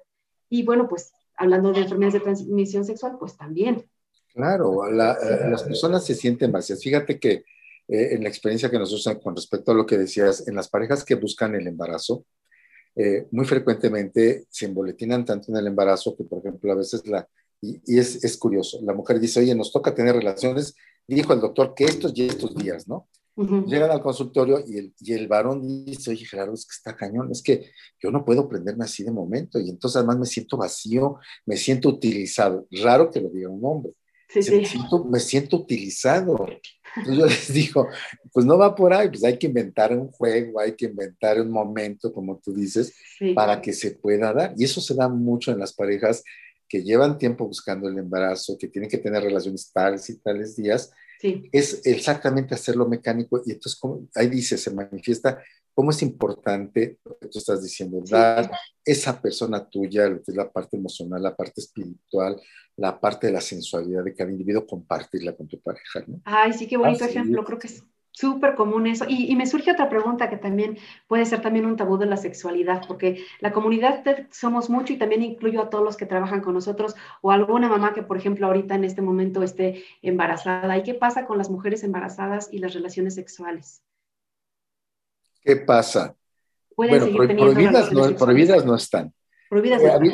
Y bueno, pues hablando de enfermedades de transmisión sexual, pues también. Claro, eh, las personas se sienten vacías. Fíjate que eh, en la experiencia que nos usan con respecto a lo que decías, en las parejas que buscan el embarazo, eh, muy frecuentemente se emboletinan tanto en el embarazo que, por ejemplo, a veces la, y, es, es, curioso, la mujer dice, oye, nos toca tener relaciones, dijo el doctor que estos y estos días, ¿no? Llegan al consultorio y el, y el varón dice, oye Gerardo, es que está cañón, es que yo no puedo prenderme así de momento y entonces además me siento vacío, me siento utilizado. Raro que lo diga un hombre. Sí, sí. Me, siento, me siento utilizado. Entonces yo les digo, pues no va por ahí, pues hay que inventar un juego, hay que inventar un momento, como tú dices, para que se pueda dar. Y eso se da mucho en las parejas que llevan tiempo buscando el embarazo, que tienen que tener relaciones tales y tales días. Es exactamente hacerlo mecánico y entonces como, ahí dice, se manifiesta cómo es importante lo que tú estás diciendo, dar esa persona tuya, lo que es la parte emocional, la parte espiritual, la parte de la sensualidad de cada individuo, compartirla con tu pareja, ¿no? Ay, sí, qué bonito ejemplo, creo que es súper común eso. Y, me surge otra pregunta que también puede ser también un tabú de la sexualidad, porque la comunidad somos mucho y también incluyo a todos los que trabajan con nosotros o alguna mamá que, por ejemplo, ahorita en este momento esté embarazada. ¿Y qué pasa con las mujeres embarazadas y las relaciones sexuales? ¿Qué pasa? bueno, prohibidas no, prohibidas no están.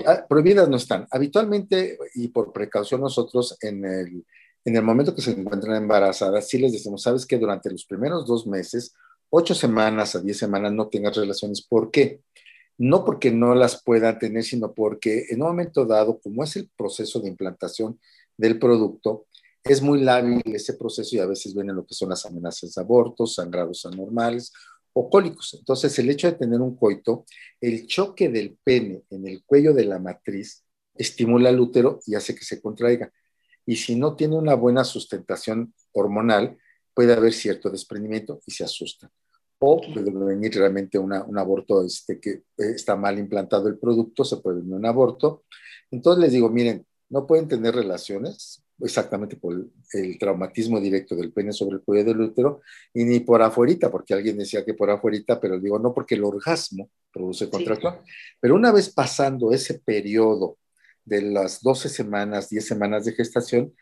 Ah, prohibidas, no están. Habitualmente, y por precaución nosotros, en el, en el momento que se encuentran embarazadas, sí les decimos, sabes que durante los primeros dos meses, ocho semanas a diez semanas no tengas relaciones. ¿Por qué? No porque no las puedan tener, sino porque en un momento dado, como es el proceso de implantación del producto, es muy lábil ese proceso y a veces vienen lo que son las amenazas de abortos, sangrados anormales o cólicos. Entonces, el hecho de tener un coito, el choque del pene en el cuello de la matriz estimula el útero y hace que se contraiga. Y si no tiene una buena sustentación hormonal, puede haber cierto desprendimiento y se asusta. O puede venir realmente un aborto este, que eh, está mal implantado el producto, se puede venir un aborto. Entonces les digo, miren, no pueden tener relaciones, exactamente por el, traumatismo directo del pene sobre el cuello del útero y ni por afuerita, porque alguien decía que por afuerita, pero digo no porque el orgasmo produce contracción. Pero una vez pasando ese periodo de las 12 semanas, 10 semanas de gestación,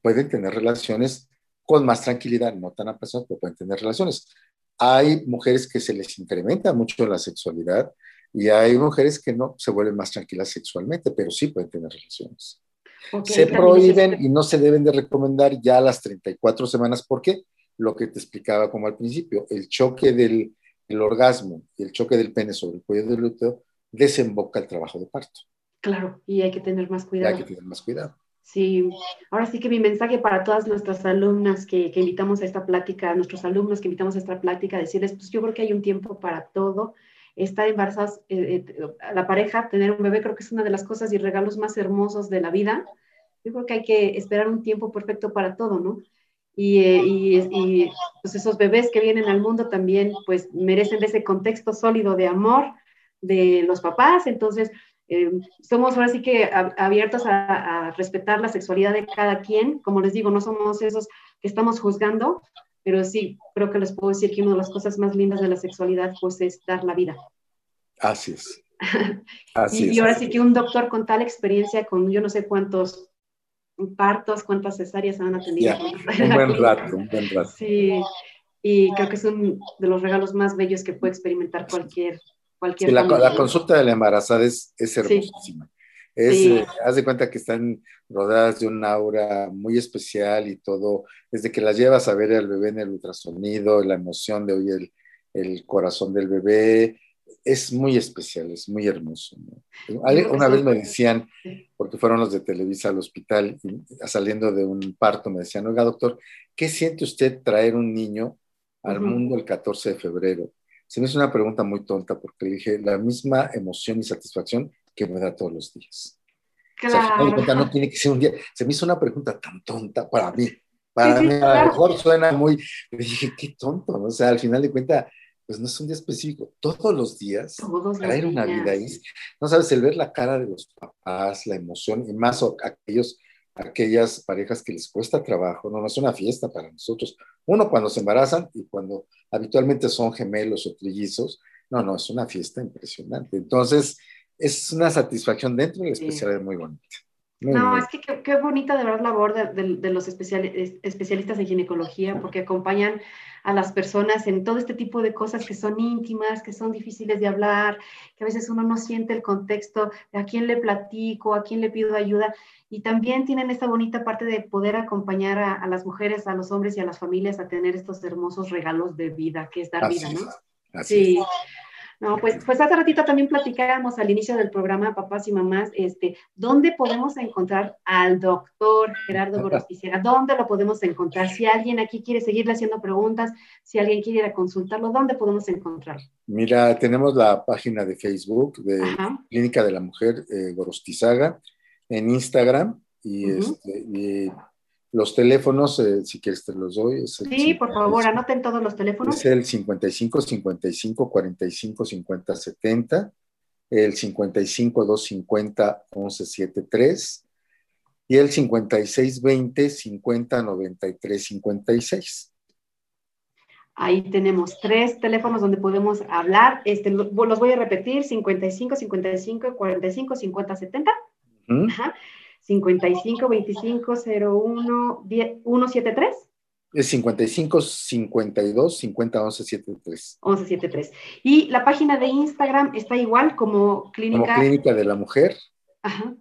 pueden tener relaciones con más tranquilidad, no tan apasionadas, pero pueden tener relaciones. Hay mujeres que se les incrementa mucho la sexualidad y hay mujeres que no se vuelven más tranquilas sexualmente, pero sí pueden tener relaciones. Se prohíben y no se deben de recomendar ya a las 34 semanas. ¿Por qué? Lo que te explicaba como al principio, el choque del orgasmo y el choque del pene sobre el cuello del útero desemboca el trabajo de parto. Claro, y hay que tener más cuidado. hay que tener más cuidado. Sí, ahora sí que mi mensaje para todas nuestras alumnas que, que, invitamos a esta plática, nuestros alumnos que invitamos a esta plática, decirles, pues yo creo que hay un tiempo para todo. Estar embarazados, eh, eh, la pareja, tener un bebé, creo que es una de las cosas y regalos más hermosos de la vida. Yo creo que hay que esperar un tiempo perfecto para todo, ¿no? Y, eh, y, pues esos bebés que vienen al mundo también, pues merecen ese contexto sólido de amor de los papás. Entonces, eh, somos ahora sí que abiertos a, respetar la sexualidad de cada quien. Como les digo, no somos esos que estamos juzgando, pero sí creo que les puedo decir que una de las cosas más lindas de la sexualidad pues es dar la vida. Así es. Así y, y, ahora sí que un doctor con tal experiencia, con yo no sé cuántos partos, cuántas cesáreas han atendido. un buen rato, un buen rato. Sí, y creo que es uno de los regalos más bellos que puede experimentar cualquier la, consulta de la embarazada es, es hermosísima. Es, haz de cuenta que están rodeadas de un aura muy especial y todo, desde que las llevas a ver al bebé en el ultrasonido, la emoción de oír el, corazón del bebé, es muy especial, es muy hermoso. Una vez me decían, porque fueron los de Televisa al hospital, saliendo de un parto, me decían, oiga doctor, ¿qué siente usted traer un niño al mundo el 14 de febrero? se me hizo una pregunta muy tonta porque le dije la misma emoción y satisfacción que me da todos los días. Claro. O sea, no tiene que ser un día. Se me hizo una pregunta tan tonta para mí. Para mí, a lo mejor suena muy. Le dije, qué tonto, ¿no? O sea, al final de cuentas, pues no es un día específico. Todos los días, Todos traer una vida ahí. No sabes, el ver la cara de los papás, la emoción, y más aquellos aquellas parejas que les cuesta trabajo, no, no es una fiesta para nosotros. Uno cuando se embarazan y cuando habitualmente son gemelos o trillizos, no, no, es una fiesta impresionante. Entonces, es una satisfacción dentro de la especialidad muy bonita. no, es que qué, bonita de verdad labor de, de los especialistas en ginecología, porque acompañan a las personas en todo este tipo de cosas que son íntimas, que son difíciles de hablar, que a veces uno no siente el contexto de a quién le platico, a quién le pido ayuda. Y también tienen esta bonita parte de poder acompañar a, las mujeres, a los hombres y a las familias a tener estos hermosos regalos de vida, que es dar vida, ¿no? sí. No, pues, pues hace ratito también platicábamos al inicio del programa, papás y mamás, este, ¿dónde podemos encontrar al doctor Gerardo Gorosticiera? ¿Dónde lo podemos encontrar? Si alguien aquí quiere seguirle haciendo preguntas, si alguien quiere ir a consultarlo, ¿dónde podemos encontrar? Mira, tenemos la página de Facebook de Clínica de la Mujer eh, Gorostizaga, en Instagram y, este, los teléfonos, eh, si quieres te los doy. sí, por favor, anoten todos los teléfonos. Es el 55 55 45 50 70, el 55 250 11 73 y el 56 20 50 93 56. Ahí tenemos tres teléfonos donde podemos hablar. Este, los voy a repetir, 55 55 45 50 70. Ajá. 55 25 01 173. Es 55 52 50 11 73. 11 73. Y la página de Instagram está igual como Clínica. Como Clínica de la Mujer. Ajá.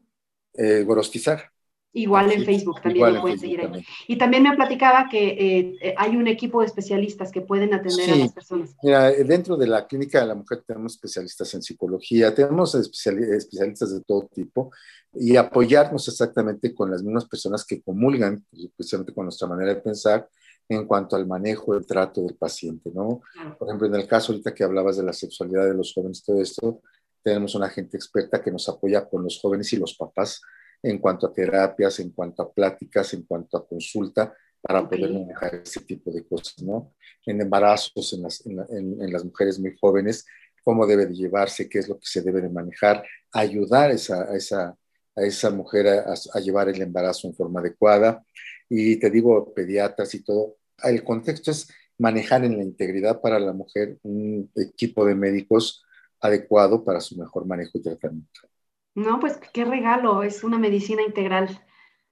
Eh, Gorostizar. Igual en Facebook también lo pueden seguir ahí. Y también me platicaba que eh, eh, hay un equipo de especialistas que pueden atender a las personas. Mira, dentro de la clínica de la mujer tenemos especialistas en psicología, tenemos especialistas de todo tipo y apoyarnos exactamente con las mismas personas que comulgan, especialmente con nuestra manera de pensar en cuanto al manejo, el trato del paciente, ¿no? Por ejemplo, en el caso ahorita que hablabas de la sexualidad de los jóvenes, todo esto, tenemos una gente experta que nos apoya con los jóvenes y los papás en cuanto a terapias, en cuanto a pláticas, en cuanto a consulta, para poder manejar ese tipo de cosas, ¿no? En embarazos, en las, en, las mujeres muy jóvenes, cómo debe de llevarse, qué es lo que se debe de manejar, ayudar a esa, a esa, a esa mujer a, llevar el embarazo en forma adecuada. Y te digo, pediatras y todo, el contexto es manejar en la integridad para la mujer un equipo de médicos adecuado para su mejor manejo y tratamiento. No, pues qué regalo, es una medicina integral.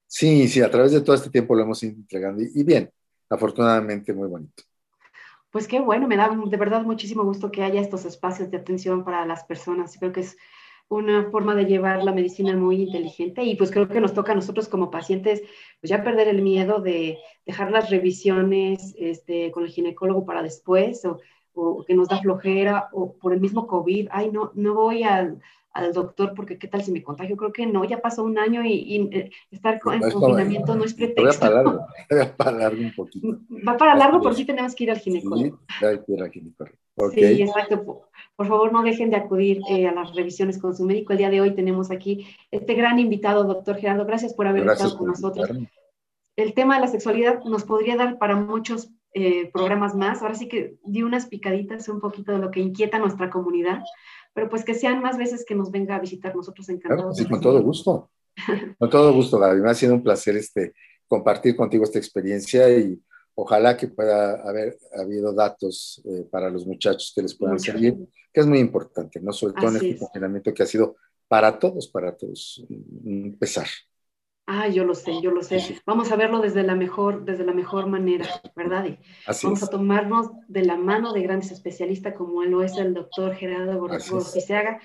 Sí, sí, a través de todo este tiempo lo hemos ido entregando y, bien, afortunadamente muy bonito. Pues qué bueno, me da de verdad muchísimo gusto que haya estos espacios de atención para las personas. Creo que es una forma de llevar la medicina muy inteligente y pues creo que nos toca a nosotros como pacientes pues ya perder el miedo de dejar las revisiones este, con el ginecólogo para después o, o, que nos da flojera o por el mismo COVID, ay no, no voy al, al doctor porque qué tal si me contagio. Creo que no, ya pasó un año y, eh, estar en confinamiento no es pretexto. Voy para largo, voy para largo un poquito. Va para largo, pero sí tenemos que ir al ginecólogo. Sí, hay que ir al ginecólogo. Sí, exacto. Por, favor, no dejen de acudir eh, a las revisiones con su médico. El día de hoy tenemos aquí este gran invitado, doctor Gerardo. Gracias por haber estado con nosotros. El tema de la sexualidad nos podría dar para muchos eh, programas más. Ahora sí que di unas picaditas un poquito de lo que inquieta a nuestra comunidad pero pues que sean más veces que nos venga a visitar nosotros encantados. sí, con todo gusto. Con todo gusto, Gaby. Me ha sido un placer este, compartir contigo esta experiencia y ojalá que pueda haber habido datos eh, para los muchachos que les puedan servir, que es muy importante, ¿no? Sobre todo en este confinamiento que ha sido para todos, para todos, un pesar. Ah, yo lo sé, yo lo sé. Vamos a verlo desde la mejor, desde la mejor manera, ¿verdad? Y vamos a tomarnos de la mano de grandes especialistas como lo es el doctor Gerardo Gorficeaga.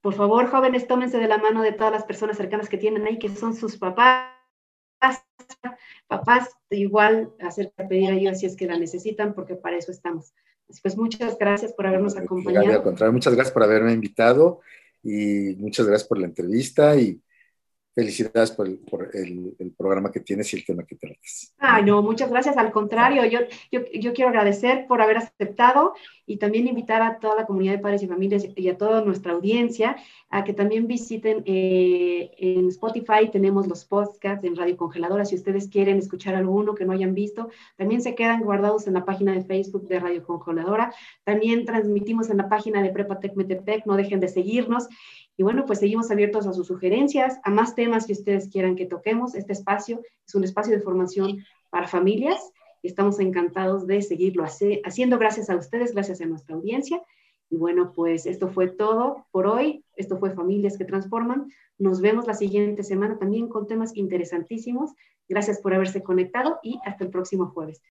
Por favor, jóvenes, tómense de la mano de todas las personas cercanas que tienen ahí, que son sus papás, papás, igual hacer pedir ayuda si es que la necesitan, porque para eso estamos. Pues muchas gracias por habernos acompañado. muchas gracias por haberme invitado y muchas gracias por la entrevista y felicidades por, el, programa que tienes y el tema que tratas. Ay, no, muchas gracias. Al contrario, yo, yo, quiero agradecer por haber aceptado y también invitar a toda la comunidad de padres y familias y a toda nuestra audiencia a que también visiten eh, en Spotify, tenemos los podcasts en Radio Congeladora. Si ustedes quieren escuchar alguno que no hayan visto, también se quedan guardados en la página de Facebook de Radio Congeladora. También transmitimos en la página de Prepatec Metepec, no dejen de seguirnos. Y bueno, pues seguimos abiertos a sus sugerencias, a más temas que ustedes quieran que toquemos. Este espacio es un espacio de formación para familias y estamos encantados de seguirlo haciendo gracias a ustedes, gracias a nuestra audiencia. Y bueno, pues esto fue todo por hoy. Esto fue Familias que Transforman. Nos vemos la siguiente semana también con temas interesantísimos. Gracias por haberse conectado y hasta el próximo jueves.